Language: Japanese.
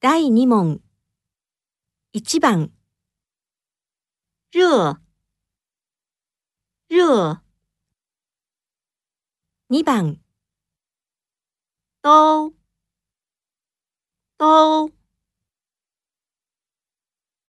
第2問。1番、热，热，2番、都，都。